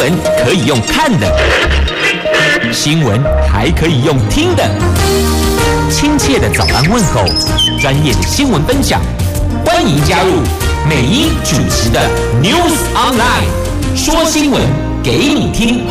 闻可以用看的，新闻还可以用听的。亲切的早安问候，专业的新闻分享，欢迎加入美英主持的 News Online，说新闻给你听。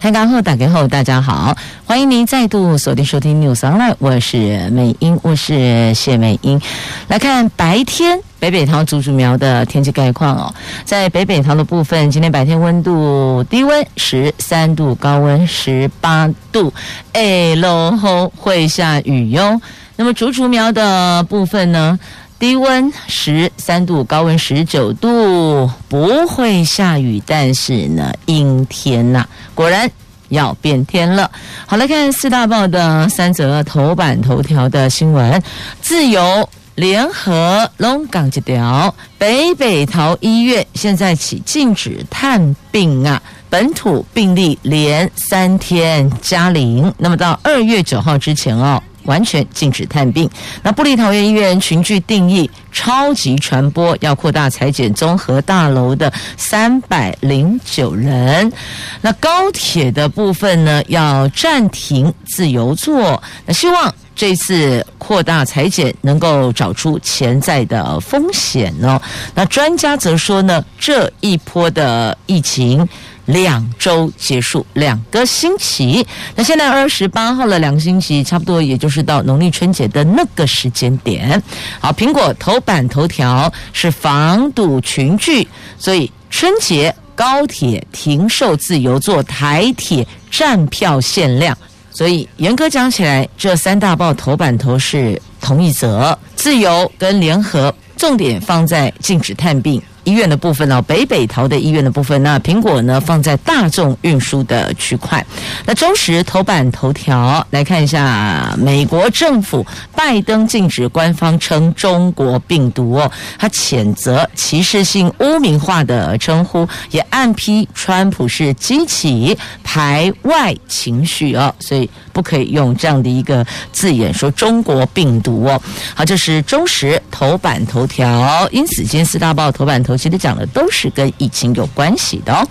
台港后打开后，大家好，欢迎您再度锁定收听 News Online，我是美英，我是谢美英。来看白天北北桃竹竹苗的天气概况哦，在北北桃的部分，今天白天温度低温十三度，高温十八度，哎，落后会下雨哟。那么竹竹苗的部分呢？低温十三度，高温十九度，不会下雨，但是呢，阴天呐、果然要变天了。好，来看四大报的三则头版头条的新闻：自由联合龙岗一条，北北桃医院现在起禁止探病啊，本土病例连三天加零，那么到二月九号之前哦。完全禁止探病。那布利桃园医院群聚定义超级传播，要扩大采检综合大楼的三百零九人。那高铁的部分呢，要暂停自由座。那希望这次扩大采检能够找出潜在的风险哦。那专家则说呢，这一波的疫情。两周结束，两个星期。那现在二十八号了，两个星期，差不多也就是到农历春节的那个时间点。好，苹果头版头条是防堵群聚，所以春节高铁停售自由座，台铁站票限量。所以严格讲起来，这三大报头版头是同一则，自由跟联合重点放在禁止探病。医院的部分呢，北北桃的医院的部分，那苹果呢放在大众运输的区块。那中时头版头条来看一下，美国政府拜登禁止官方称中国病毒哦，他谴责歧视性污名化的称呼，也暗批川普是激起排外情绪哦，所以不可以用这样的一个字眼说中国病毒哦。好，这是中时头版头条，因此今天四大报头版头。其实讲的都是跟疫情有关系的哦。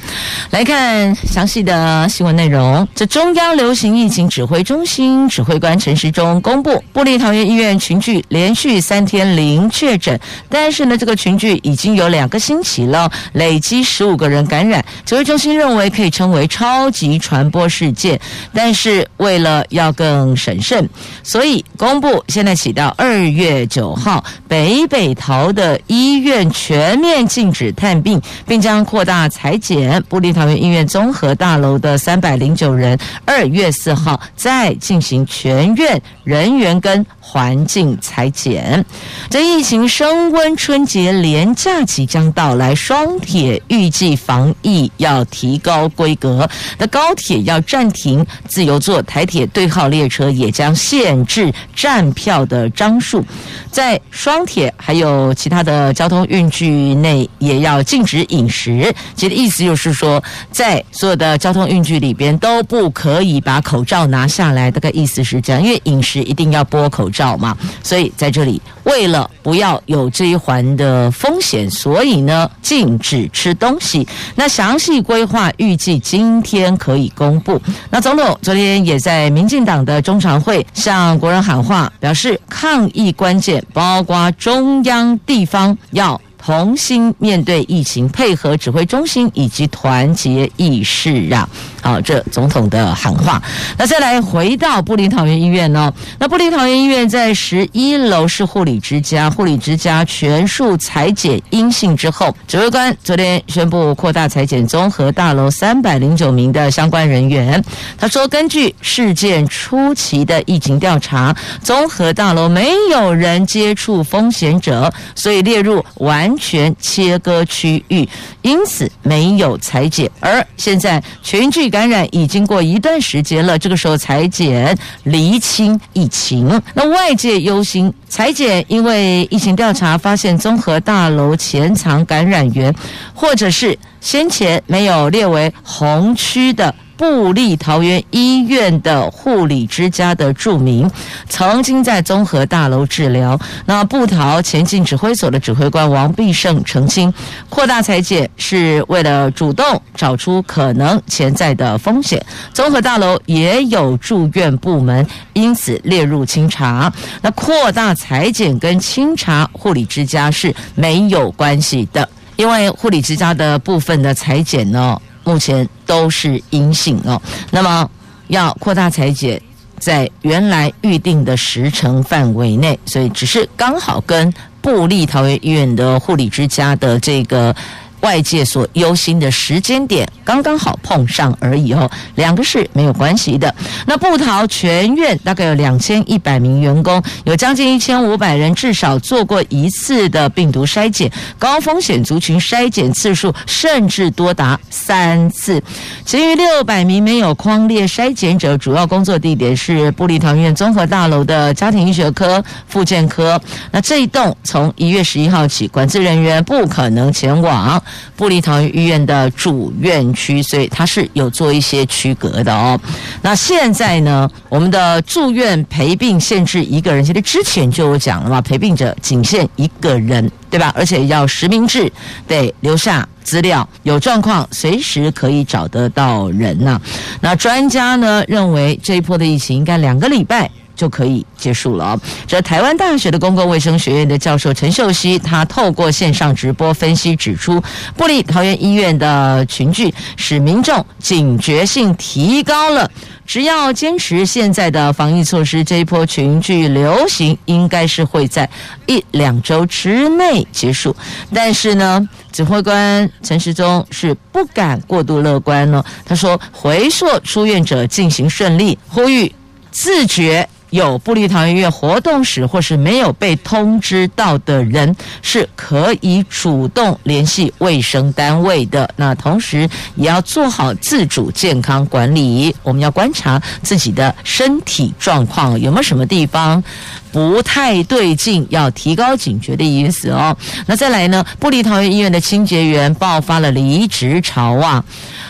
来看详细的新闻内容。这中央流行疫情指挥中心指挥官陈时中公布，布立桃园医院群聚连续三天零确诊，但是呢，这个群聚已经有两个星期了，累积十五个人感染。指挥中心认为可以称为超级传播事件，但是为了要更审慎，所以公布现在起到二月九号，北北桃的医院全面。禁止探病，并将扩大采检。部立桃园医院综合大楼的三百零九人，二月四号再进行全院人员跟环境裁剪。这疫情升温，春节连假即将到来，双铁预计防疫要提高规格。那高铁要暂停自由座，台铁对号列车也将限制站票的张数。在双铁还有其他的交通运具内。也要禁止饮食，其实意思就是说，在所有的交通运具里边都不可以把口罩拿下来。大概意思是这样，因为饮食一定要剥口罩嘛，所以在这里为了不要有这一环的风险，所以呢禁止吃东西。那详细规划预计今天可以公布。那总统昨天也在民进党的中常会向国人喊话，表示抗议关键包括中央地方要。同心面对疫情，配合指挥中心以及团结意识啊！好，这总统的喊话。那再来回到布林桃园医院呢？那布林桃园医院在十一楼是护理之家，护理之家全数裁剪阴性之后，指挥官昨天宣布扩大裁剪综合大楼三百零九名的相关人员。他说，根据事件初期的疫情调查，综合大楼没有人接触风险者，所以列入完完全切割区域，因此没有裁剪。而现在群聚。感染已经过一段时间了，这个时候裁剪厘清疫情，那外界忧心裁剪，因为疫情调查发现综合大楼潜藏感染源，或者是先前没有列为红区的。部立桃园医院的护理之家的住民，曾经在综合大楼治疗。那布桃前进指挥所的指挥官王必胜澄清，扩大裁剪是为了主动找出可能潜在的风险。综合大楼也有住院部门，因此列入清查。那扩大裁剪跟清查护理之家是没有关系的，因为护理之家的部分的裁剪呢，目前都是阴性哦。那么要扩大裁剪，在原来预定的时程范围内，所以只是刚好跟部立桃园医院的护理之家的这个。外界所忧心的时间点刚刚好碰上而已哦，两个是没有关系的。那布桃全院大概有两千一百名员工，有将近一千五百人至少做过一次的病毒筛检，高风险族群筛检次数甚至多达三次。其余六百名没有框列筛检者，主要工作地点是布利桃院综合大楼的家庭医学科、复健科。那这一栋从一月十一号起，管制人员不可能前往。布立桃园医院的主院区，所以它是有做一些区隔的哦。那现在呢，我们的住院陪病限制一个人，其实之前就有讲了嘛，陪病者仅限一个人，对吧？而且要实名制，得留下资料，有状况随时可以找得到人呐、那专家呢认为，这一波的疫情应该两个礼拜。就可以结束了。这台湾大学的公共卫生学院的教授陈秀熙，他透过线上直播分析指出，部立桃园医院的群聚使民众警觉性提高了。只要坚持现在的防疫措施，这一波群聚流行应该是会在一两周之内结束。但是呢，指挥官陈时中是不敢过度乐观了。他说，回溯出院者进行顺利，呼吁自觉。有布立桃园医院活动史或是没有被通知到的人，是可以主动联系卫生单位的。那同时也要做好自主健康管理，我们要观察自己的身体状况有没有什么地方不太对劲，要提高警觉的意思哦。那再来呢，布立桃园医院的清洁员爆发了离职潮啊！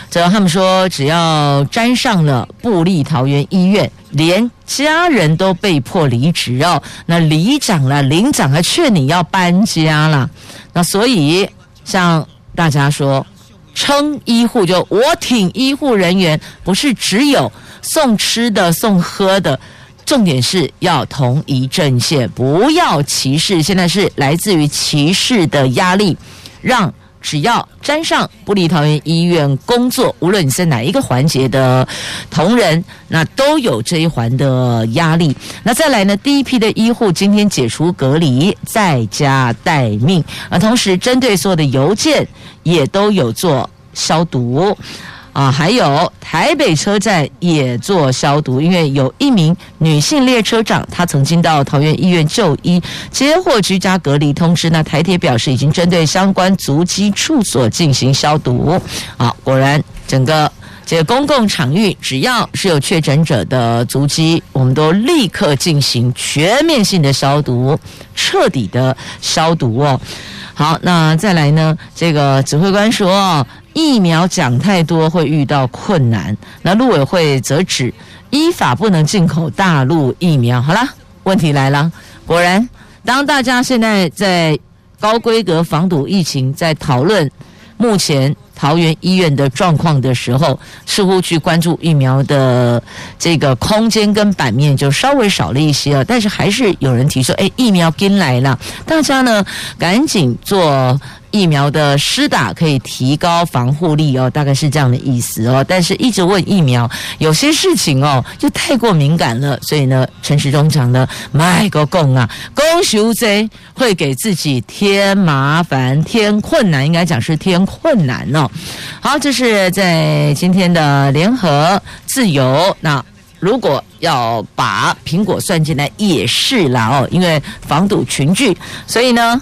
这他们说，只要沾上了布立桃园医院，连家人都被迫离职哦。那里长了、领长还劝你要搬家了。那所以，像大家说，撑医护就我挺医护人员，不是只有送吃的、送喝的，重点是要同一阵线，不要歧视。现在是来自于歧视的压力，让。只要沾上不离桃园医院工作，无论你在哪一个环节的同仁，那都有这一环的压力。那再来呢，第一批的医护今天解除隔离，在家待命，啊，同时针对所有的邮件也都有做消毒。啊，还有台北车站也做消毒，因为有一名女性列车长，她曾经到桃园医院就医，接获居家隔离通知。那台铁表示，已经针对相关足迹处所进行消毒。啊，果然整个这个公共场域，只要是有确诊者的足迹，我们都立刻进行全面性的消毒，彻底的消毒哦。好，那再来呢？这个指挥官说。疫苗讲太多会遇到困难，那陆委会则指依法不能进口大陆疫苗。好了，问题来了，果然，当大家现在在高规格防堵疫情，在讨论目前桃园医院的状况的时候，似乎去关注疫苗的这个空间跟版面就稍微少了一些了。但是还是有人提出，哎，疫苗跟来了，大家呢赶紧做。疫苗的施打可以提高防护力哦，大概是这样的意思哦。但是一直问疫苗，有些事情哦就太过敏感了，所以呢，陈时中讲的卖个供啊，公修贼会给自己添麻烦、添困难，应该讲是添困难哦。好，这是在今天的联合自由。那如果要把苹果算进来也是啦哦，因为防堵群聚，所以呢。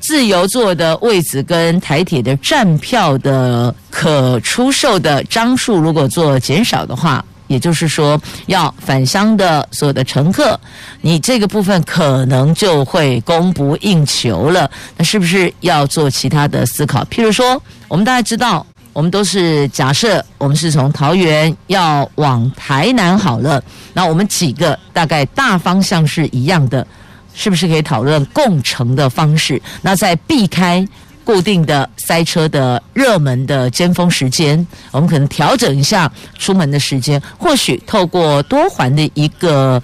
自由座的位置跟台铁的站票的可出售的张数，如果做减少的话，也就是说要返乡的所有的乘客，你这个部分可能就会供不应求了。那是不是要做其他的思考？譬如说，我们大家知道我们都是假设我们是从桃园要往台南好了，那我们几个大概大方向是一样的，是不是可以讨论共乘的方式？那在避开固定的塞车的热门的尖峰时间，我们可能调整一下出门的时间，或许透过多环的一个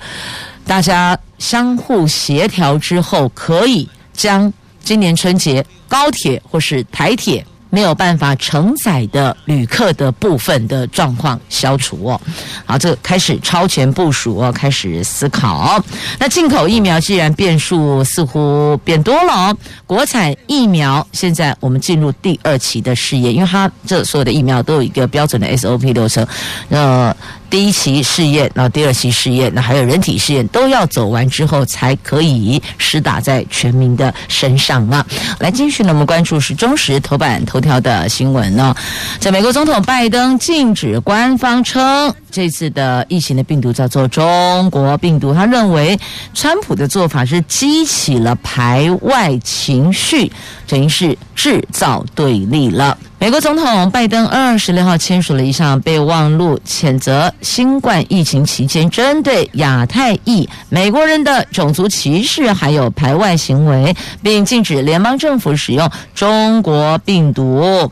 大家相互协调之后，可以将今年春节高铁或是台铁。没有办法承载的旅客的部分的状况消除哦，好，这开始超前部署哦，开始思考。那进口疫苗既然变数似乎变多了哦，国产疫苗现在我们进入第二期的试验，因为它这所有的疫苗都有一个标准的 SOP 流程，呃。第一期试验，然后第二期试验，那还有人体试验，都要走完之后才可以施打在全民的身上啊！来，继续呢，我们关注是中时头版头条的新闻呢，在美国总统拜登禁止官方称这次的疫情的病毒叫做中国病毒，他认为川普的做法是激起了排外情绪，等于是制造对立了。美国总统拜登二十六号签署了一项备忘录，谴责新冠疫情期间针对亚太裔美国人的种族歧视还有排外行为，并禁止联邦政府使用中国病毒。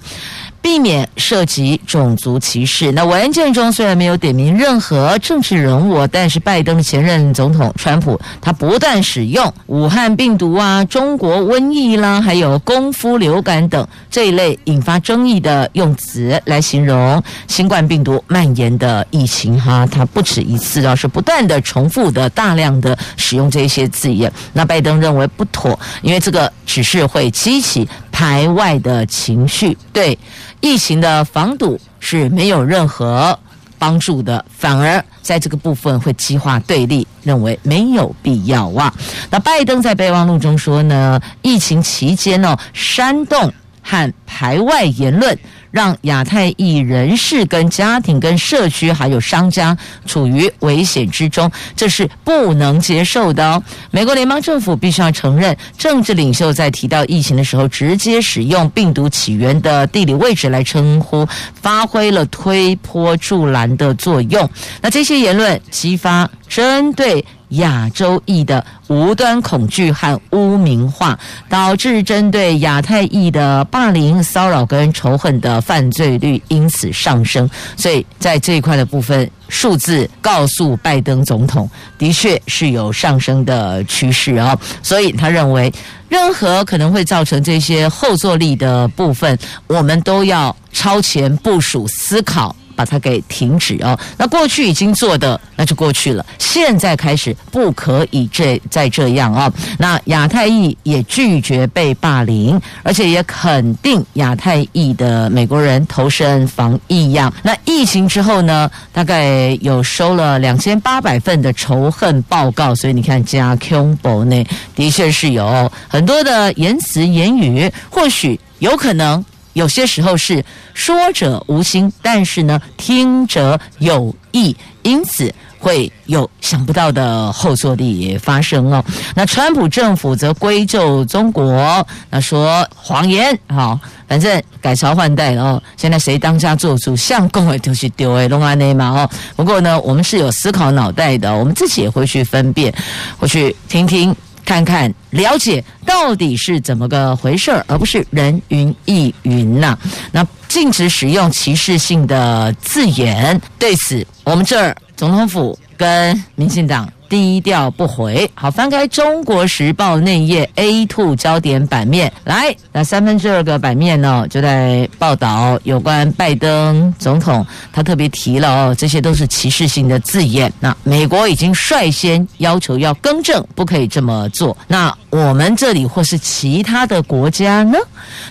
避免涉及种族歧视。那文件中虽然没有点名任何政治人物，但是拜登的前任总统川普，他不断使用武汉病毒啊、中国瘟疫啦，还有功夫流感等这一类引发争议的用词来形容新冠病毒蔓延的疫情。哈，他不止一次啊，是不断的重复的大量的使用这些字眼。那拜登认为不妥，因为这个只是会激起排外的情绪，对。疫情的防堵是没有任何帮助的，反而在这个部分会激化对立，认为没有必要哇。那拜登在备忘录中说呢，疫情期间呢，煽动和排外言论。让亚太裔人士、跟家庭、跟社区还有商家处于危险之中，这是不能接受的哦。美国联邦政府必须要承认，政治领袖在提到疫情的时候，直接使用病毒起源的地理位置来称呼，发挥了推波助澜的作用。那这些言论激发针对。亚洲裔的无端恐惧和污名化，导致针对亚太裔的霸凌、骚扰跟仇恨的犯罪率因此上升。所以在这一块的部分，数字告诉拜登总统，的确是有上升的趋势哦。所以他认为，任何可能会造成这些后坐力的部分，我们都要超前部署思考。把它给停止哦。那过去已经做的那就过去了，现在开始不可以这再这样哦。那亚太裔也拒绝被霸凌，而且也肯定亚太裔的美国人投身防疫呀。那疫情之后呢，大概有收了两千八百份的仇恨报告，所以你看加恐怖呢，的确是有很多的言辞言语，或许有可能。有些时候是说者无心，但是呢，听者有意，因此会有想不到的后坐力发生哦。那川普政府则归咎中国，那说谎言，好，反正改朝换代了哦。现在谁当家做主，相公的就是丢诶，龙安内嘛哦。不过呢，我们是有思考脑袋的，我们自己也会去分辨，会去听听。看看了解到底是怎么个回事儿，而不是人云亦云呐。那禁止使用歧视性的字眼，对此我们这儿总统府跟民进党。低调不回。好，翻开《中国时报》内页 A2 焦点版面来，那三分之二个版面呢，就在报道有关拜登总统，他特别提了哦，这些都是歧视性的字眼。那美国已经率先要求要更正，不可以这么做。那我们这里或是其他的国家呢？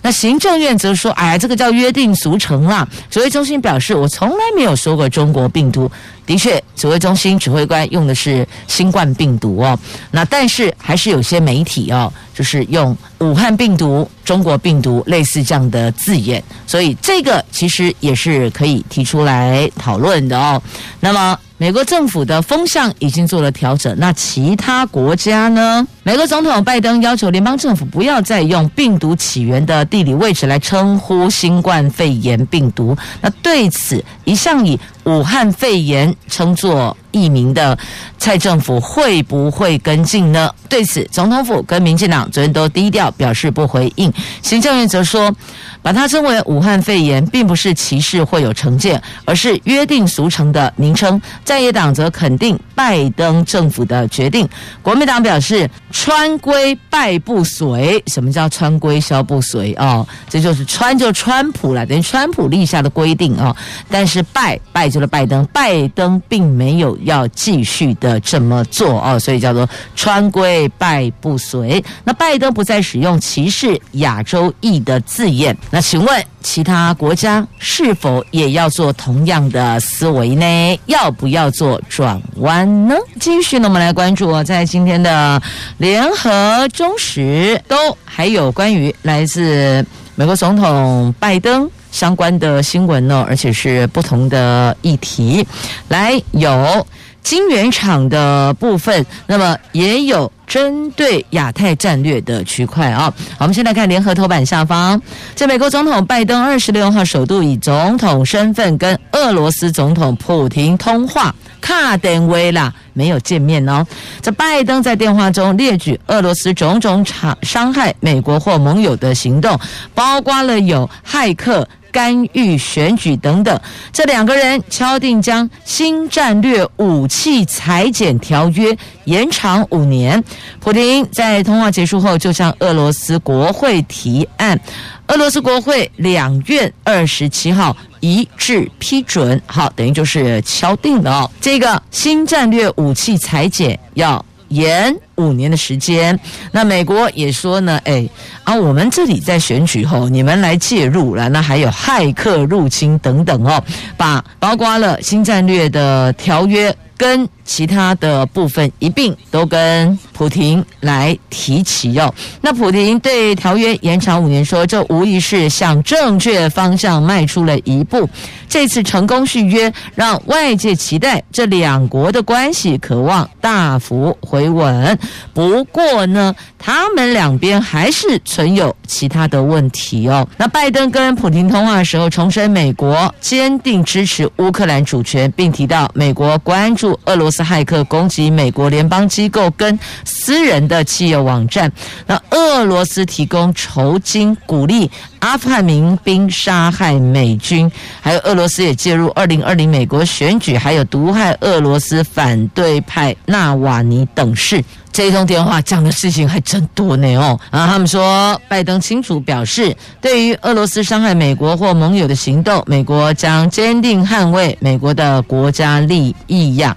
那行政院则说，哎，这个叫约定俗成啦。指挥中心表示，我从来没有说过中国病毒。的确，指挥中心指挥官用的是新冠病毒哦。那但是还是有些媒体哦，就是用武汉病毒、中国病毒类似这样的字眼，所以这个其实也是可以提出来讨论的哦。那么美国政府的风向已经做了调整，那其他国家呢？美国总统拜登要求联邦政府不要再用病毒起源的地理位置来称呼新冠肺炎病毒。那对此，一向以武汉肺炎称作译名的蔡政府会不会跟进呢？对此，总统府跟民进党昨天都低调表示不回应。行政院则说，把它称为武汉肺炎，并不是歧视或有成见，而是约定俗成的名称。在野党则肯定拜登政府的决定。国民党表示，川规拜不随。什么叫川规消不随？哦，这就是川就川普了，等于川普立下的规定哦。但是拜拜就是拜登，拜登并没有。要继续的这么做哦，所以叫做川规拜不随。那拜登不再使用歧视亚洲裔的字眼，那请问其他国家是否也要做同样的思维呢？要不要做转弯呢？继续呢，我们来关注哦，在今天的联合中时都还有关于来自美国总统拜登。相关的新闻呢，而且是不同的议题，来有晶圆厂的部分，那么也有针对亚太战略的区块啊。我们先来看联合头版下方，在美国总统拜登二十六号首度以总统身份跟俄罗斯总统普京通话，卡登威啦，没有见面哦。这拜登在电话中列举俄罗斯种种伤伤害美国或盟友的行动，包括了有骇客。干预选举等等，这两个人敲定将新战略武器裁减条约延长五年。普亭在通话结束后，就向俄罗斯国会提案，俄罗斯国会两院二十七号一致批准，好，等于就是敲定了哦。这个新战略武器裁减要延五年的时间，那美国也说呢，哎啊，我们这里在选举后，你们来介入了，那还有骇客入侵等等哦，把包括了新战略的条约。跟其他的部分一并都跟普亭来提起哦。那普亭对条约延长五年说，这无疑是向正确方向迈出了一步。这次成功续约，让外界期待这两国的关系可望大幅回稳。不过呢，他们两边还是存有其他的问题哦。那拜登跟普亭通话的时候，重申美国坚定支持乌克兰主权，并提到美国关注。俄罗斯斯骇客攻击美国联邦机构跟私人的企业网站，那俄罗斯提供酬金鼓励阿富汗民兵杀害美军，还有俄罗斯也介入二零二零美国选举，还有毒害俄罗斯反对派纳瓦尼等事。这一通电话讲的事情还真多呢哦，然后他们说，拜登清楚表示，对于俄罗斯伤害美国或盟友的行动，美国将坚定捍卫美国的国家利益呀。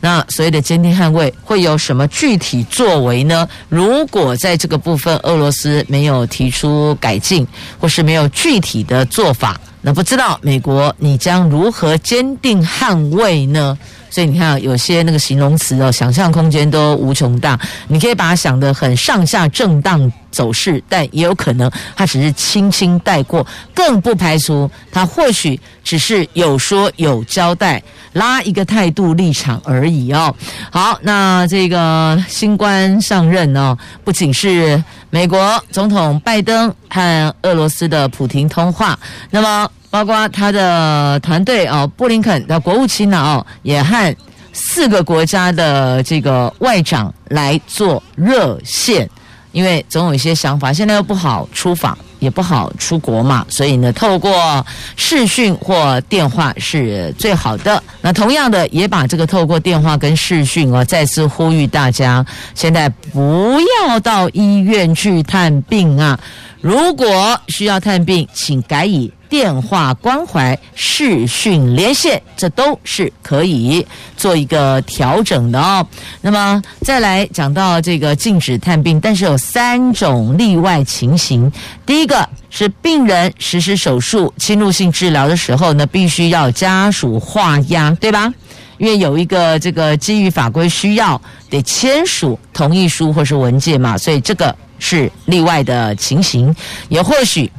那所谓的坚定捍卫会有什么具体作为呢？如果在这个部分俄罗斯没有提出改进，或是没有具体的做法，那不知道美国你将如何坚定捍卫呢？所以你看，有些那个形容词哦，想象空间都无穷大。你可以把它想得很上下震荡走势，但也有可能他只是轻轻带过，更不排除他或许只是有说有交代，拉一个态度立场而已哦。好，那这个新官上任哦，不仅是美国总统拜登和俄罗斯的普亭通话，那么。包括他的团队哦，布林肯的国务卿呢哦，也和四个国家的这个外长来做热线，因为总有一些想法，现在又不好出访，也不好出国嘛，所以呢，透过视讯或电话是最好的。那同样的，也把这个透过电话跟视讯哦，再次呼吁大家，现在不要到医院去探病啊，如果需要探病，请改以。电话关怀、视讯连线，这都是可以做一个调整的哦。那么再来讲到这个禁止探病，但是有三种例外情形。第一个是病人实施手术、侵入性治疗的时候呢，必须要家属画押，对吧？因为有一个这个基于法规需要得签署同意书或是文件嘛，所以这个是例外的情形。也或许。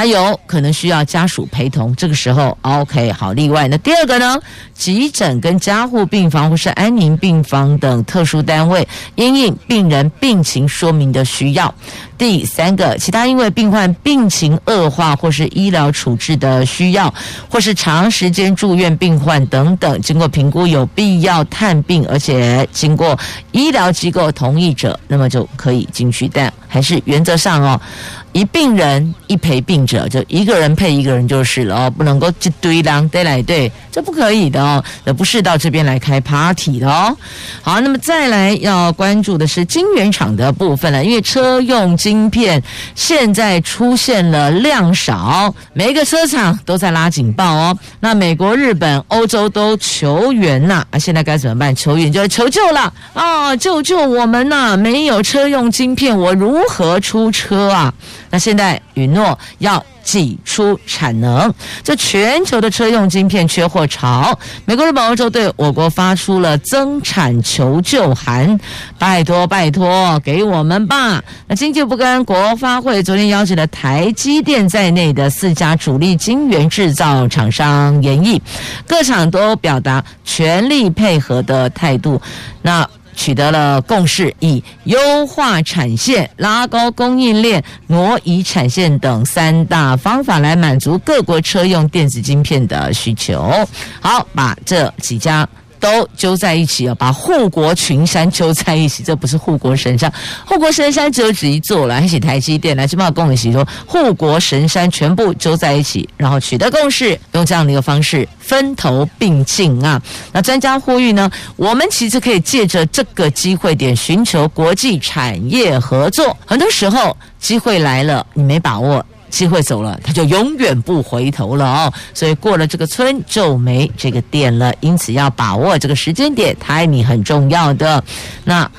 还有可能需要家属陪同，这个时候 OK 好例外。那第二个呢，急诊跟加护病房或是安宁病房等特殊单位，因应病人病情说明的需要。第三个，其他因为病患病情恶化或是医疗处置的需要，或是长时间住院病患等等，经过评估有必要探病，而且经过医疗机构同意者，那么就可以进去。但还是原则上哦。一病人一陪病者，就一个人配一个人就是了哦，不能够一堆人对来对，这不可以的哦，这不是到这边来开 party 的哦。好，那么再来要关注的是晶圆厂的部分了，因为车用晶片现在出现了量少，每一个车厂都在拉警报哦。那美国、日本、欧洲都求援呐，啊，现在该怎么办？求援就要求救了啊！救救我们呐！没有车用晶片，我如何出车啊？那现在允诺要要挤出产能，这全球的车用晶片缺货潮，美国、日本、欧洲对我国发出了增产求救函，拜托拜托给我们吧。那经济部跟国发会昨天邀请了台积电在内的四家主力晶圆制造厂商研议，各厂都表达全力配合的态度。那。取得了共识，以优化产线、拉高供应链、挪移产线等三大方法来满足各国车用电子晶片的需求。好，把这几家。都揪在一起啊，把护国群山揪在一起，这不是护国神山，护国神山只有只一座了，还写台积电来这么跟我们一起说，护国神山全部揪在一起，然后取得共识，用这样的一个方式分头并进啊。那专家呼吁呢，我们其实可以借着这个机会点寻求国际产业合作，很多时候机会来了，你没把握。机会走了，他就永远不回头了哦。所以过了这个村就没这个店了，因此要把握这个时间点，timing 很重要的。那。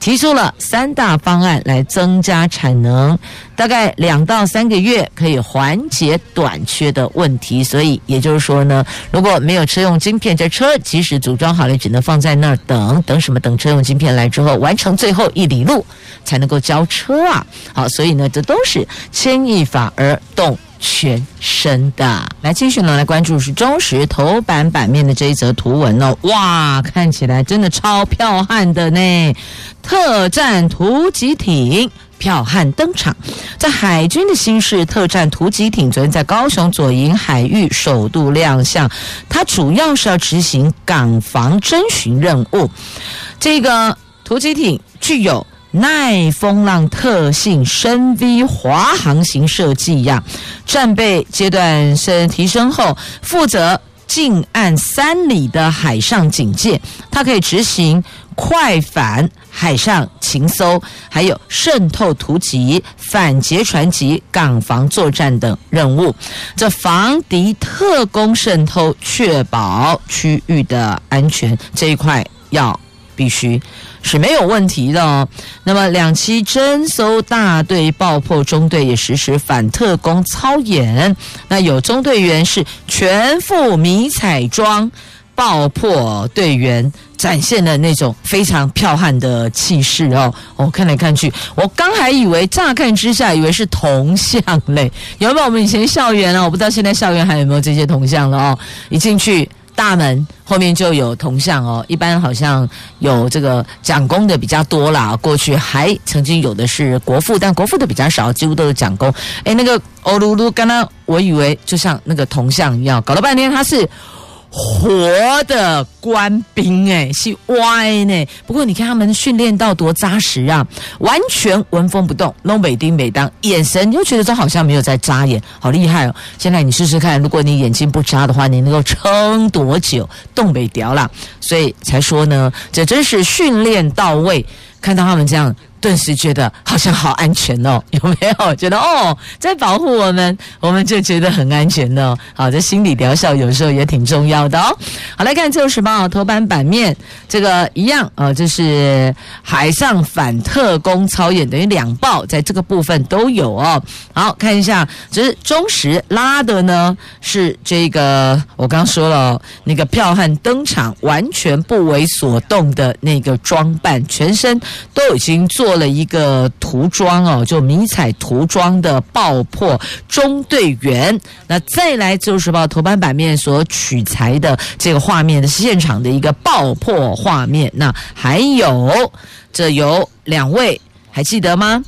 提出了三大方案来增加产能，大概两到三个月可以缓解短缺的问题。所以也就是说呢，如果没有车用晶片，这车即使组装好了，只能放在那儿等等什么？等车用晶片来之后，完成最后一里路才能够交车啊！好，所以呢，这都是牵一发而动。全身的，来继续呢，来关注是中时头版版面的这一则图文哦，哇，看起来真的超彪悍的呢！特战突击艇彪悍登场，在海军的新式特战突击艇昨天在高雄左营海域首度亮相，它主要是要执行港防侦巡任务。这个突击艇具有。耐风浪特性，深 V 滑航型设计呀，战备阶段升提升后，负责近岸三里的海上警戒，它可以执行快反、海上勤搜，还有渗透突击、反劫船及港防作战等任务。这防敌特工渗透，确保区域的安全这一块要。必须是没有问题的哦。那么，两栖侦搜大队爆破中队也实施反特工操演。那有中队员是全副迷彩装爆破队员，展现了那种非常彪悍的气势哦。我、看来看去，我刚还以为乍看之下以为是铜像嘞，有没有我们以前校园啊？我不知道现在校园还有没有这些铜像了哦。一进去。大门后面就有铜像哦，一般好像有这个蒋公的比较多啦。过去还曾经有的是国父，但国父的比较少，几乎都是蒋公。哎，那个欧噜噜，刚刚我以为就像那个铜像一样，搞了半天他是。活的官兵哎，是歪呢。不过你看他们训练到多扎实啊，完全纹风不动，东北丁北当，眼神你就觉得这好像没有在眨眼，好厉害哦。现在你试试看，如果你眼睛不眨的话，你能够撑多久？动北调啦，所以才说呢，这真是训练到位。看到他们这样。顿时觉得好像好安全哦，有没有觉得哦，在保护我们，我们就觉得很安全哦。好，这心理疗效有时候也挺重要的哦。好，来看《自由时报》头版版面，这个一样呃，这是海上反特工操演，等于两报在这个部分都有哦。好，看一下，这是中时拉的呢，是这个我刚说了那个票悍登场，完全不为所动的那个装扮，全身都已经做。做了一个涂装哦，就迷彩涂装的爆破中队员。那再来《自由时报》头版版面所取材的这个画面的现场的一个爆破画面。那还有，这有两位还记得吗？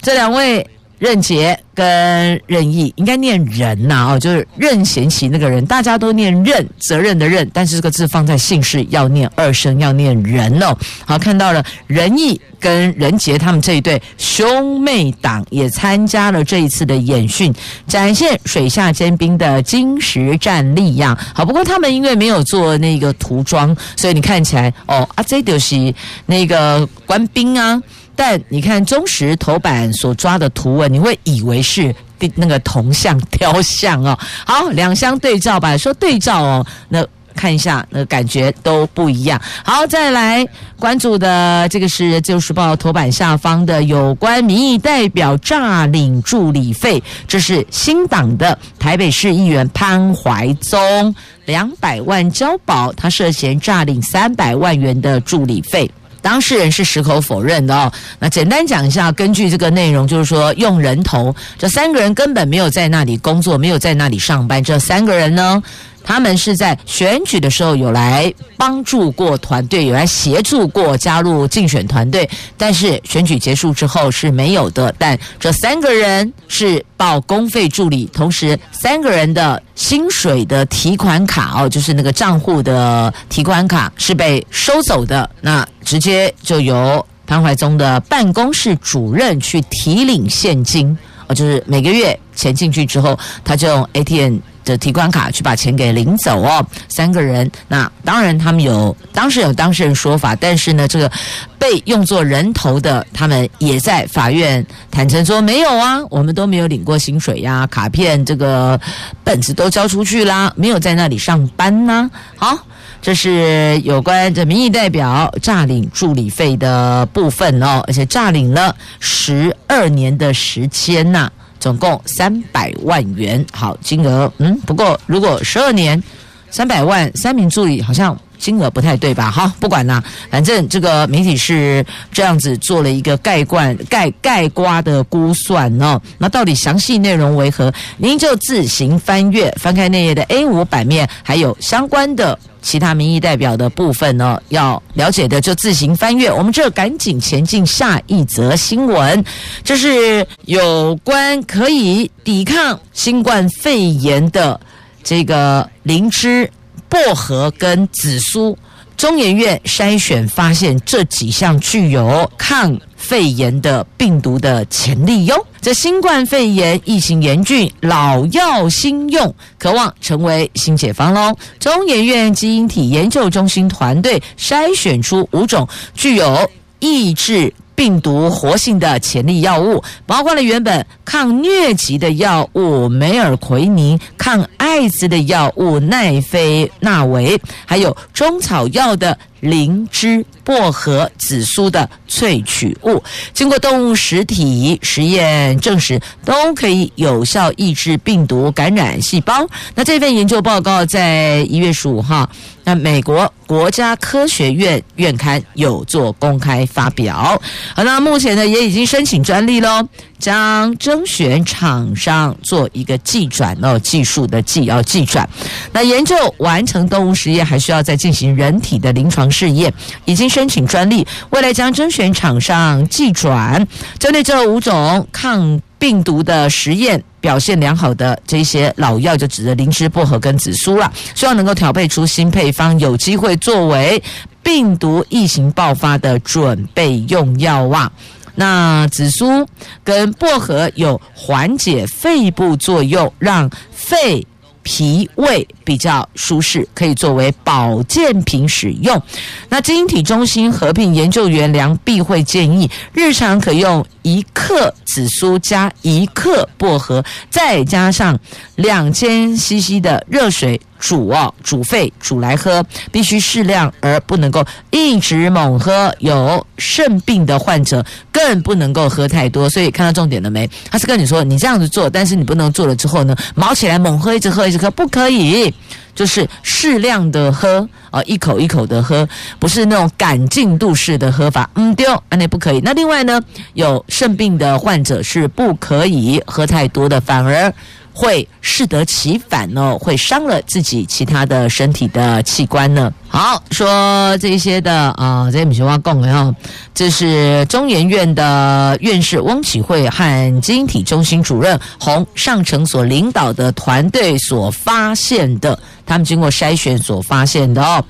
这两位。任杰跟任意应该念任呐哦，就是任贤齐那个人，大家都念任，责任的任，但是这个字放在姓氏要念二声，要念人哦。好，看到了任义跟任杰他们这一对兄妹档也参加了这一次的演训，展现水下尖兵的精实战力呀。好，不过他们因为没有做那个涂装，所以你看起来哦啊，这就是那个官兵啊。但你看中时头版所抓的图文，你会以为是那个铜像雕像哦。好，两相对照吧，说对照哦，那看一下，那感觉都不一样。好，再来关注的这个是《自由时报》头版下方的有关民意代表诈领助理费，这是新党的台北市议员潘怀宗两百万交保，他涉嫌诈领三百万元的助理费。当事人是矢口否认的哦。那简单讲一下，根据这个内容，就是说用人头，这三个人根本没有在那里工作，没有在那里上班。这三个人呢，他们是在选举的时候有来帮助过团队，有来协助过加入竞选团队，但是选举结束之后是没有的。但这三个人是报公费助理，同时三个人的薪水的提款卡哦，就是那个账户的提款卡是被收走的，那直接就由潘怀宗的办公室主任去提领现金哦，就是每个月钱进去之后，他就用 ATM。的提款卡去把钱给领走哦，三个人。那当然，他们有当时有当事人说法，但是呢，这个被用作人头的，他们也在法院坦诚说没有啊，我们都没有领过薪水呀，卡片这个本子都交出去啦，没有在那里上班呐。好，这是有关这民意代表诈领助理费的部分哦，而且诈领了十二年的时间呐。总共三百万元，好金额，嗯，不过如果十二年三百万，三名助理好像金额不太对吧？好，不管啦，反正这个媒体是这样子做了一个盖罐盖盖瓜的估算哦。那到底详细内容为何？您就自行翻阅，翻开那页的 A 五版面，还有相关的。其他民意代表的部分呢，要了解的就自行翻阅。我们这赶紧前进下一则新闻，这是有关可以抵抗新冠肺炎的这个灵芝、薄荷跟紫苏。中研院筛选发现这几项具有抗肺炎的病毒的潜力哟。这新冠肺炎疫情严峻，老药新用，渴望成为新解方喽。中研院基因体研究中心团队筛选出五种具有抑制病毒活性的潜力药物，包括了原本抗疟疾的药物梅尔奎宁、抗艾滋的药物奈非那韦，还有中草药的。灵芝、薄荷、紫苏的萃取物，经过动物实体实验证实，都可以有效抑制病毒感染细胞。那这份研究报告在一月十五号，那美国国家科学院院刊有做公开发表。好，那目前呢也已经申请专利喽。将甄选厂商做一个技转哦，技术的技哦，技转。那研究完成动物实验，还需要再进行人体的临床试验，已经申请专利，未来将甄选厂商技转，针对这五种抗病毒的实验表现良好的这些老药，就指的灵芝、薄荷跟紫苏了，希望能够调配出新配方，有机会作为病毒疫情爆发的准备用药啊。那紫苏跟薄荷有缓解肺部作用，让肺脾胃比较舒适，可以作为保健品使用。那基因体中心合并研究员梁碧慧建议，日常可用一克紫苏加一克薄荷，再加上两千 CC 的热水。煮哦，煮沸煮来喝，必须适量，而不能够一直猛喝。有肾病的患者更不能够喝太多。所以看到重点了没？他是跟你说，你这样子做，但是你不能做了之后呢，毛起来猛喝，一直喝，一直喝，不可以。就是适量的喝啊，一口一口的喝，不是那种赶进度式的喝法。嗯，对哦，那不可以。那另外呢，有肾病的患者是不可以喝太多的，反而。会适得其反哦，会伤了自己其他的身体的器官呢。好，说这些的啊，这些米奇话讲的哦，这是中研院的院士翁启惠和基因体中心主任洪尚成所领导的团队所发现的，他们经过筛选所发现的哦。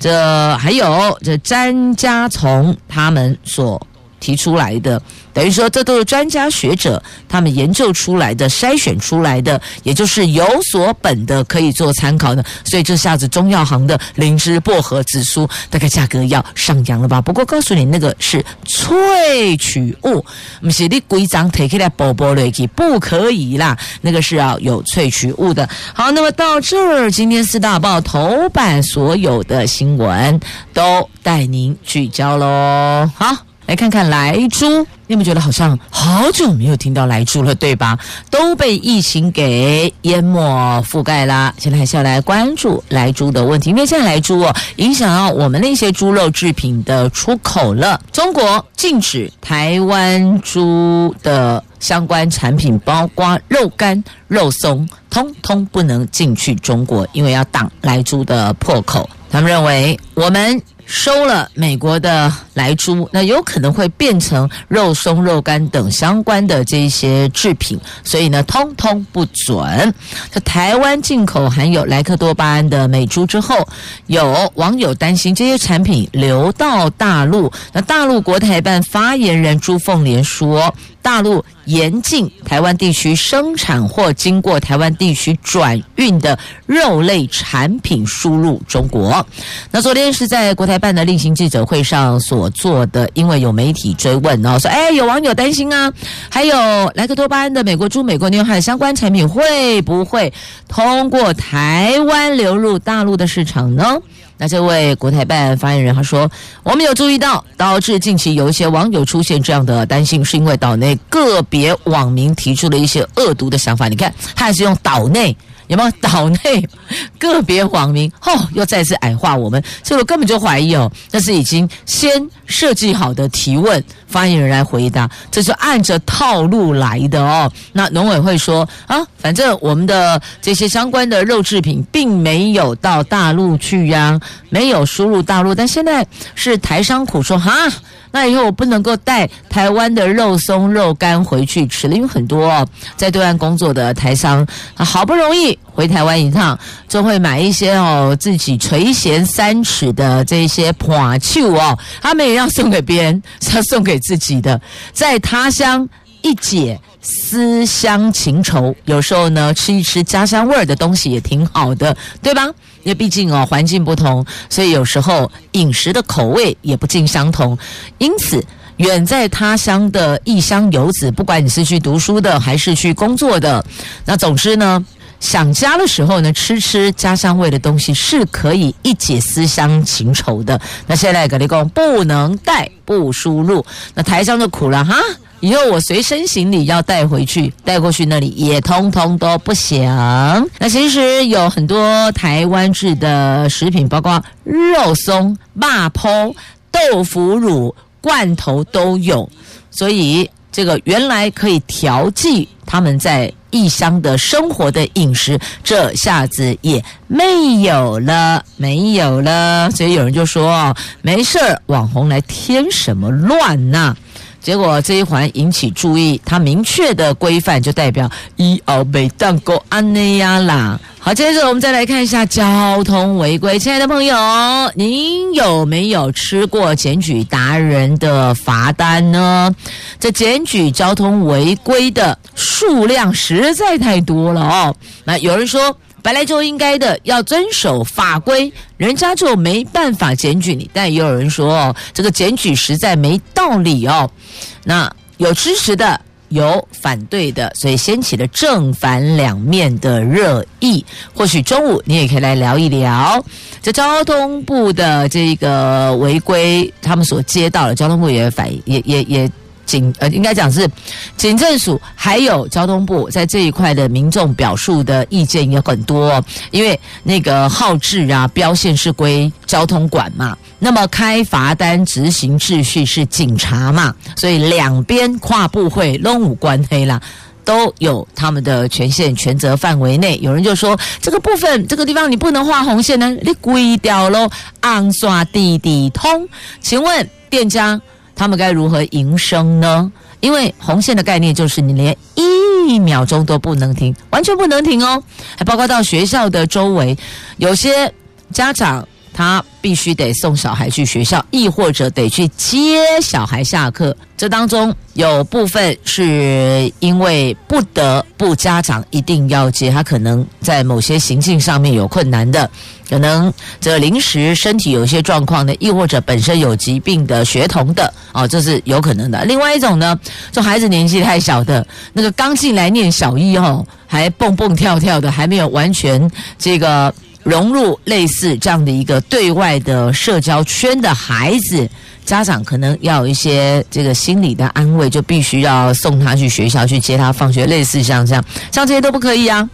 这还有这詹家从他们所。提出来的，等于说这都是专家学者他们研究出来的、筛选出来的，也就是有所本的，可以做参考的。所以这下子中药行的灵芝薄荷紫苏大概价格要上扬了吧？不过告诉你，那个是萃取物，不是你规章提起来薄薄的去，不可以啦。那个是要有萃取物的。好，那么到这儿，今天四大报头版所有的新闻都带您聚焦喽。好。来看看莱猪，你有没有觉得好像好久没有听到莱猪了，对吧？都被疫情给淹没覆盖啦。现在还是要来关注莱猪的问题，因为现在莱猪哦，影响到我们那些猪肉制品的出口了。中国禁止台湾猪的相关产品，包括肉干、肉松，通通不能进去中国，因为要挡莱猪的破口。他们认为我们。收了美国的莱猪，那有可能会变成肉松、肉干等相关的这些制品，所以呢，通通不准。在台湾进口含有莱克多巴胺的美猪之后，有网友担心这些产品流到大陆。那大陆国台办发言人朱凤莲说。大陆严禁台湾地区生产或经过台湾地区转运的肉类产品输入中国。那昨天是在国台办的例行记者会上所做的，因为有媒体追问哦，说哎，有网友担心啊，还有莱克多巴胺的美国猪、美国牛还有相关产品会不会通过台湾流入大陆的市场呢？那这位国台办发言人他说：“我们有注意到，导致近期有一些网友出现这样的担心，是因为岛内个别网民提出了一些恶毒的想法。你看，他还是用岛内。”有没有岛内个别网民哦，又再次矮化我们？所以我根本就怀疑哦，那是已经先设计好的提问，发言人来回答，这是按着套路来的哦。那农委会说啊，反正我们的这些相关的肉制品并没有到大陆去呀，没有输入大陆，但现在是台商苦说哈。那以后我不能够带台湾的肉松、肉干回去吃了，因为很多哦，在对岸工作的台商，好不容易回台湾一趟，就会买一些哦自己垂涎三尺的这些破旧哦，他们也要送给别人，是要送给自己的，在他乡一解思乡情愁，有时候呢吃一吃家乡味儿的东西也挺好的，对吧？因为毕竟哦，环境不同，所以有时候饮食的口味也不尽相同。因此，远在他乡的异乡游子，不管你是去读书的还是去工作的，那总之呢，想家的时候呢，吃吃家乡味的东西是可以一解思乡情愁的。那现在跟你讲，不能带，不输入，那台商就苦了哈。以后我随身行李要带回去，带过去那里也通通都不行。那其实有很多台湾制的食品，包括肉松、麻婆豆腐乳、罐头都有。所以这个原来可以调剂他们在异乡的生活的饮食，这下子也没有了，没有了。所以有人就说：“没事儿，网红来添什么乱呐？”结果这一环引起注意，它明确的规范就代表以后袂当阁安内呀啦。好，接着我们再来看一下交通违规。亲爱的朋友，您有没有吃过检举达人的罚单呢？这检举交通违规的数量实在太多了哦。那有人说，本来就应该的，要遵守法规，人家就没办法检举你。但也有人说，哦，这个检举实在没道理哦。那有支持的，有反对的，所以掀起了正反两面的热议。或许中午你也可以来聊一聊，这交通部的这个违规，他们所接到的，交通部也反也也也。警呃，应该讲是警政署还有交通部在这一块的民众表述的意见也很多，因为那个号志啊标线是归交通管嘛，那么开罚单执行秩序是警察嘛，所以两边跨部会拢五官黑啦。都有他们的权限、权责范围内，有人就说这个部分、这个地方你不能画红线呢，你规掉喽，暗刷滴滴通。请问店家他们该如何营生呢？因为红线的概念就是你连一秒钟都不能停，完全不能停哦，还包括到学校的周围，有些家长。他必须得送小孩去学校，亦或者得去接小孩下课。这当中有部分是因为不得不，家长一定要接，他可能在某些行径上面有困难的，可能这临时身体有些状况的，亦或者本身有疾病的学童的，哦，这是有可能的。另外一种呢，就孩子年纪太小的，那个刚进来念小一哦，还蹦蹦跳跳的，还没有完全这个。融入类似这样的一个对外的社交圈的孩子，家长可能要有一些这个心理的安慰，就必须要送他去学校去接他放学，类似像这样，像这些都不可以啊。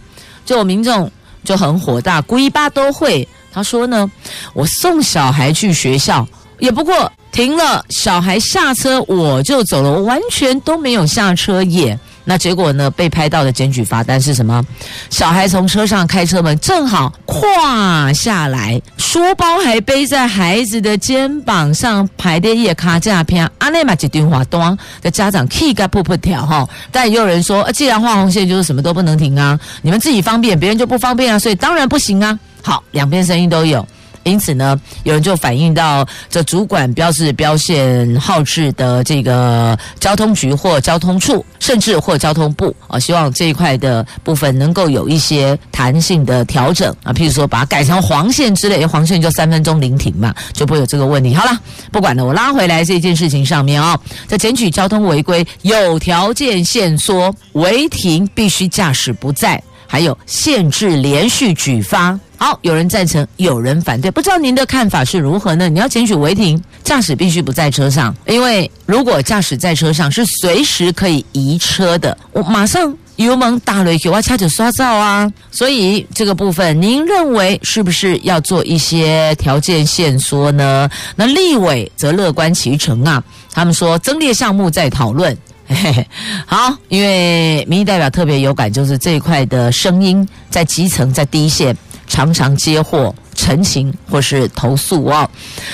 就有民众就很火大，规巴都会。他说呢，我送小孩去学校，也不过停了，小孩下车我就走了，我完全都没有下车耶。那结果呢？被拍到的检举罚单是什么？小孩从车上开车门，正好跨下来，书包还背在孩子的肩膀上，排列夜卡这片，阿内玛吉丁华端的家长气个噗噗跳哈！但也有人说，既然画红线，就是什么都不能停啊！你们自己方便，别人就不方便啊，所以当然不行啊！好，两边声音都有。因此呢，有人就反映到这主管标志标线号志的这个交通局或交通处，甚至或交通部啊，希望这一块的部分能够有一些弹性的调整啊，譬如说把它改成黄线之类，黄线就三分钟临停嘛，就不会有这个问题。好了，不管了，我拉回来这件事情上面啊，在检举交通违规有条件限缩，违停必须驾驶不在。还有限制连续举发，好，有人赞成，有人反对，不知道您的看法是如何呢？你要检举违停，驾驶必须不在车上，因为如果驾驶在车上是随时可以移车的，我马上油门打雷给我掐就刷照啊。所以这个部分，您认为是不是要做一些条件限缩呢？那立委则乐观其成啊，他们说增列项目在讨论。嘿嘿，好，因为民意代表特别有感，就是这一块的声音在基层、在第一线常常接获陈情或是投诉哦。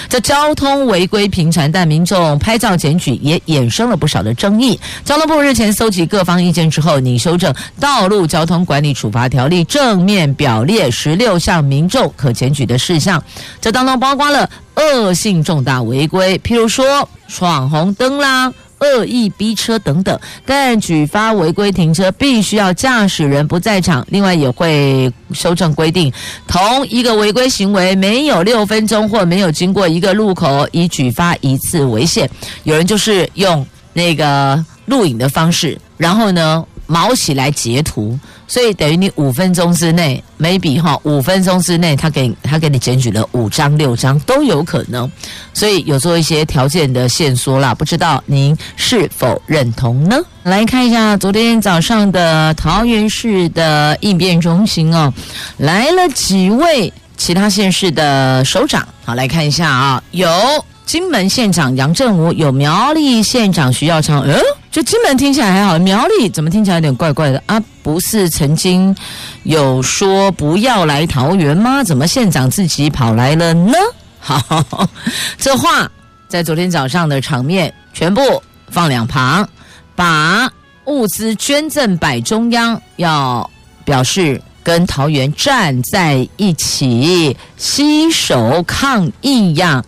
这交通违规频传，但民众拍照检举也衍生了不少的争议。交通部日前搜集各方意见之后，拟修正《道路交通管理处罚条例》，正面表列十六项民众可检举的事项，这当中包括了恶性重大违规，譬如说闯红灯啦。恶意逼车等等，但举发违规停车必须要驾驶人不在场。另外也会修正规定，同一个违规行为没有六分钟或没有经过一个路口，以举发一次为限。有人就是用那个录影的方式，然后呢，毛起来截图。所以等于你五分钟之内，maybe 哈，五分钟之内他给他给你检举了五张六张都有可能，所以有做一些条件的限缩啦，不知道您是否认同呢？来看一下昨天早上的桃园市的应变中心哦，来了几位其他县市的首长，好，来看一下啊，有金门县长杨振武，有苗栗县长徐耀昌，嗯。就金门听起来还好，苗栗怎么听起来有点怪怪的啊？不是曾经有说不要来桃园吗？怎么县长自己跑来了呢？好，这话在昨天早上的场面全部放两旁，把物资捐赠摆中央，要表示跟桃园站在一起，携手抗疫呀。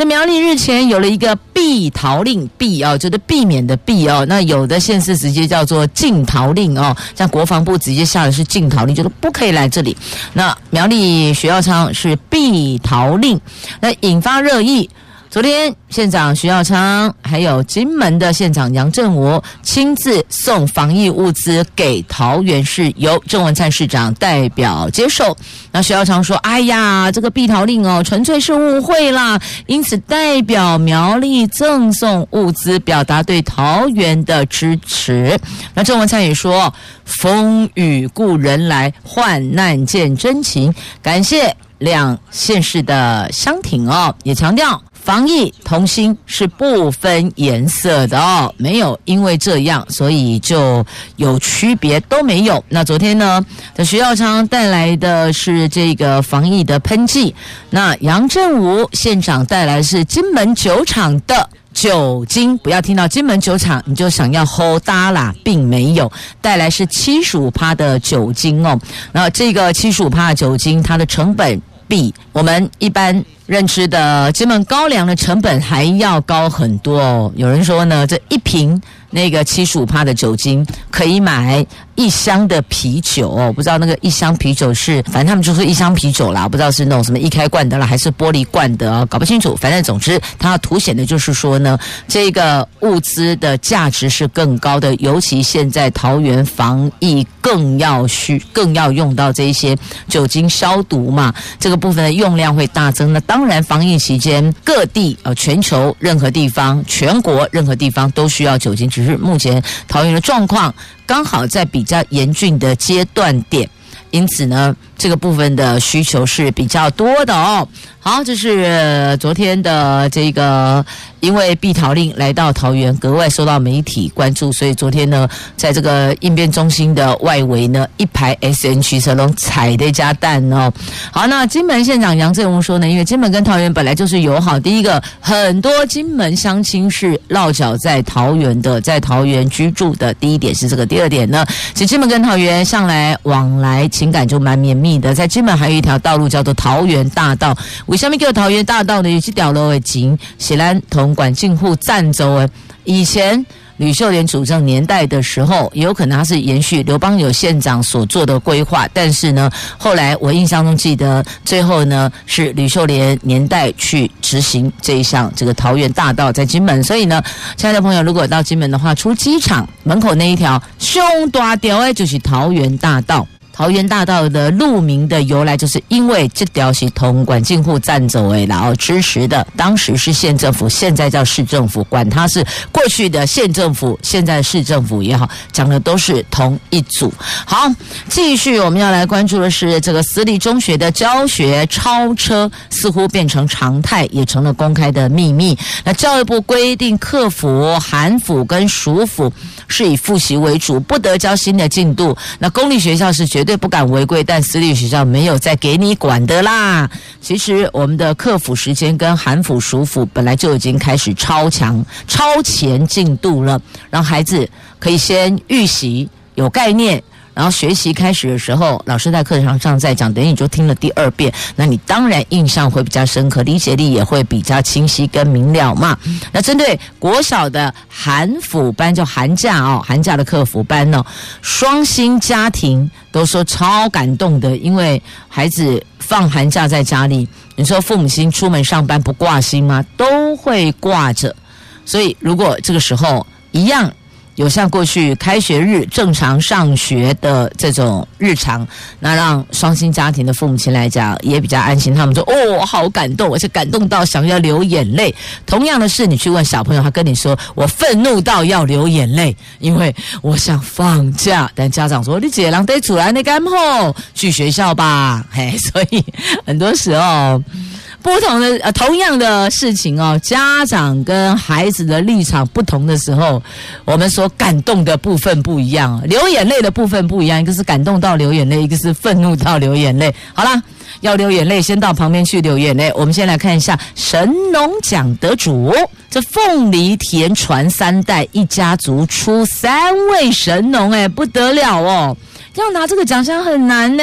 这苗栗日前有了一个避逃令，避哦，就是避免的避哦。那有的县市直接叫做禁逃令哦，像国防部直接下的是禁逃令，就是不可以来这里。那苗栗学校昌是避逃令，那引发热议。昨天县长徐耀昌还有金门的县长杨振武亲自送防疫物资给桃园市，由郑文灿市长代表接受。那徐耀昌说：“哎呀，这个避桃令哦，纯粹是误会啦，因此代表苗栗赠送物资，表达对桃园的支持。”那郑文灿也说：“风雨故人来，患难见真情，感谢两县市的乡亭哦，也强调。”防疫同心是不分颜色的哦，没有因为这样，所以就有区别都没有。那昨天呢，在徐耀昌带来的是这个防疫的喷剂，那杨振武县长带来是金门酒厂的酒精。不要听到金门酒厂你就想要喝大啦，并没有带来是七十五趴的酒精哦。那这个七十五趴的酒精，它的成本比我们一般。认知的金门高粱的成本还要高很多哦。有人说呢，这一瓶那个七十五帕的酒精可以买一箱的啤酒哦。不知道那个一箱啤酒是，反正他们就说一箱啤酒啦，不知道是那种什么易开罐的啦，还是玻璃罐的哦，搞不清楚。反正总之，它凸显的就是说呢，这个物资的价值是更高的，尤其现在桃园防疫更要需，更要用到这一些酒精消毒嘛，这个部分的用量会大增。那当然，防疫期间各地呃，全球任何地方、全国任何地方都需要酒精，只是目前桃园的状况刚好在比较严峻的阶段点，因此呢，这个部分的需求是比较多的哦。好，这是昨天的这个，因为避桃令来到桃园，格外受到媒体关注，所以昨天呢，在这个应变中心的外围呢，一排 SN 驱车龙踩的加蛋哦。好，那金门县长杨振荣说呢，因为金门跟桃园本来就是友好，第一个，很多金门乡亲是落脚在桃园的，在桃园居住的，第一点是这个，第二点呢，其实金门跟桃园向来往来情感就蛮绵密的，在金门还有一条道路叫做桃园大道。为什么叫桃园大道呢？有这条路的景，是咱同管进户赞助的。以前吕秀莲主政年代的时候，也有可能他是延续刘邦有县长所做的规划。但是呢，后来我印象中记得，最后呢是吕秀莲年代去执行这一项这个桃园大道在金门。所以呢，亲爱的朋友，如果到金门的话，出机场门口那一条胸大条的，就是桃园大道。桃园大道的路名的由来，就是因为这条是通管进户站走诶，然后支持的。当时是县政府，现在叫市政府，管他是过去的县政府，现在市政府也好，讲的都是同一组。好，继续我们要来关注的是这个私立中学的教学超车，似乎变成常态，也成了公开的秘密。那教育部规定，课辅、韩辅跟暑辅是以复习为主，不得教新的进度。那公立学校是绝对。不敢违规，但私立学校没有再给你管的啦。其实我们的课辅时间跟韩辅、暑辅本来就已经开始超强、超前进度了，让孩子可以先预习有概念。然后学习开始的时候，老师在课堂上在讲，等于你就听了第二遍，那你当然印象会比较深刻，理解力也会比较清晰跟明了嘛。那针对国小的寒辅班，就寒假哦，寒假的课辅班哦，双薪家庭都说超感动的，因为孩子放寒假在家里，你说父母亲出门上班不挂心吗？都会挂着，所以如果这个时候一样。有像过去开学日正常上学的这种日常，那让双薪家庭的父母亲来讲也比较安心。他们说：“哦，好感动，而且感动到想要流眼泪。”同样的事，你去问小朋友，他跟你说：“我愤怒到要流眼泪，因为我想放假。”但家长说：“你姐郎得出来，你干后去学校吧。”嘿，所以 很多时候。不同的呃，同样的事情哦，家长跟孩子的立场不同的时候，我们所感动的部分不一样，流眼泪的部分不一样，一个是感动到流眼泪，一个是愤怒到流眼泪。好啦，要流眼泪，先到旁边去流眼泪。我们先来看一下神农奖得主，这凤梨田传三代，一家族出三位神农，哎，不得了哦！要拿这个奖项很难呢。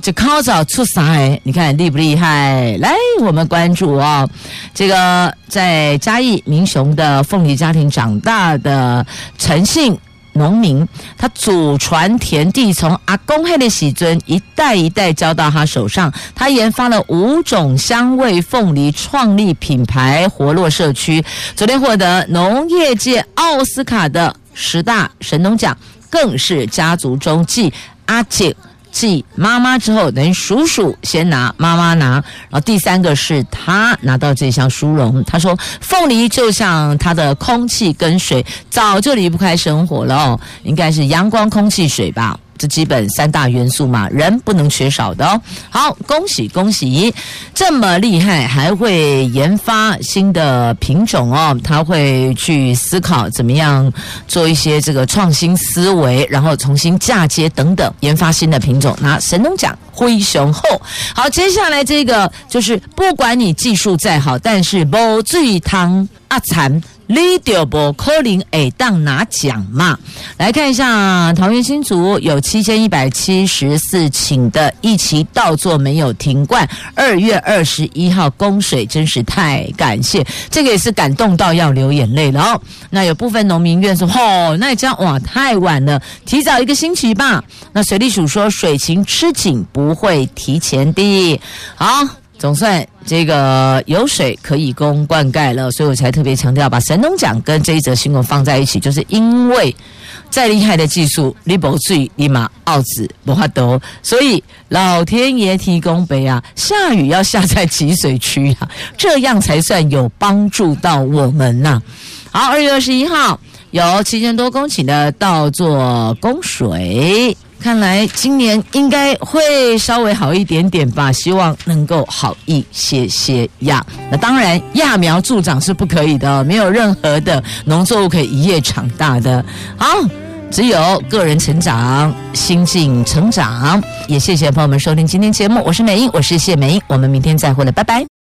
这考早出啥哎？你看厉不厉害？来，我们关注哦。这个在嘉义民雄的凤梨家庭长大的陈姓农民，他祖传田地从阿公黑的喜尊一代一代交到他手上。他研发了五种香味凤梨，创立品牌，活络社区。昨天获得农业界奥斯卡的十大神农奖，更是家族中继阿姐。继妈妈之后，等于叔叔先拿，妈妈拿，然后第三个是他拿到这项殊荣。他说：“凤梨就像他的空气跟水，早就离不开生活了哦，应该是阳光、空气、水吧。”这基本三大元素嘛，人不能缺少的哦。好，恭喜恭喜，这么厉害，还会研发新的品种哦。他会去思考怎么样做一些这个创新思维，然后重新嫁接等等，研发新的品种，拿神农奖灰熊后。好，接下来这个就是不管你技术再好，但是煲醉汤阿残。你就不可能会当拿奖嘛？来看一下桃园新竹有七千一百七十四顷的一期稻作没有停灌，二月二十一号供水，真是太感谢，这个也是感动到要流眼泪了哦。那有部分农民院说：“哦，那这样哇，太晚了，提早一个星期吧。”那水利署说：“水情吃紧，不会提前的。”好。总算这个有水可以供灌溉了，所以我才特别强调把神农奖跟这一则新闻放在一起，就是因为再厉害的技术，你不水立马奥子不发抖，所以老天爷提供杯啊，下雨要下在集水区啊，这样才算有帮助到我们呐、好，二月二十一号有七千多公顷的稻作供水。看来今年应该会稍微好一点点吧，希望能够好一些些呀。那当然，揠苗助长是不可以的，没有任何的农作物可以一夜长大的。好，只有个人成长、心境成长。也谢谢朋友们收听今天节目，我是美英，我是谢美英，我们明天再会了，拜拜。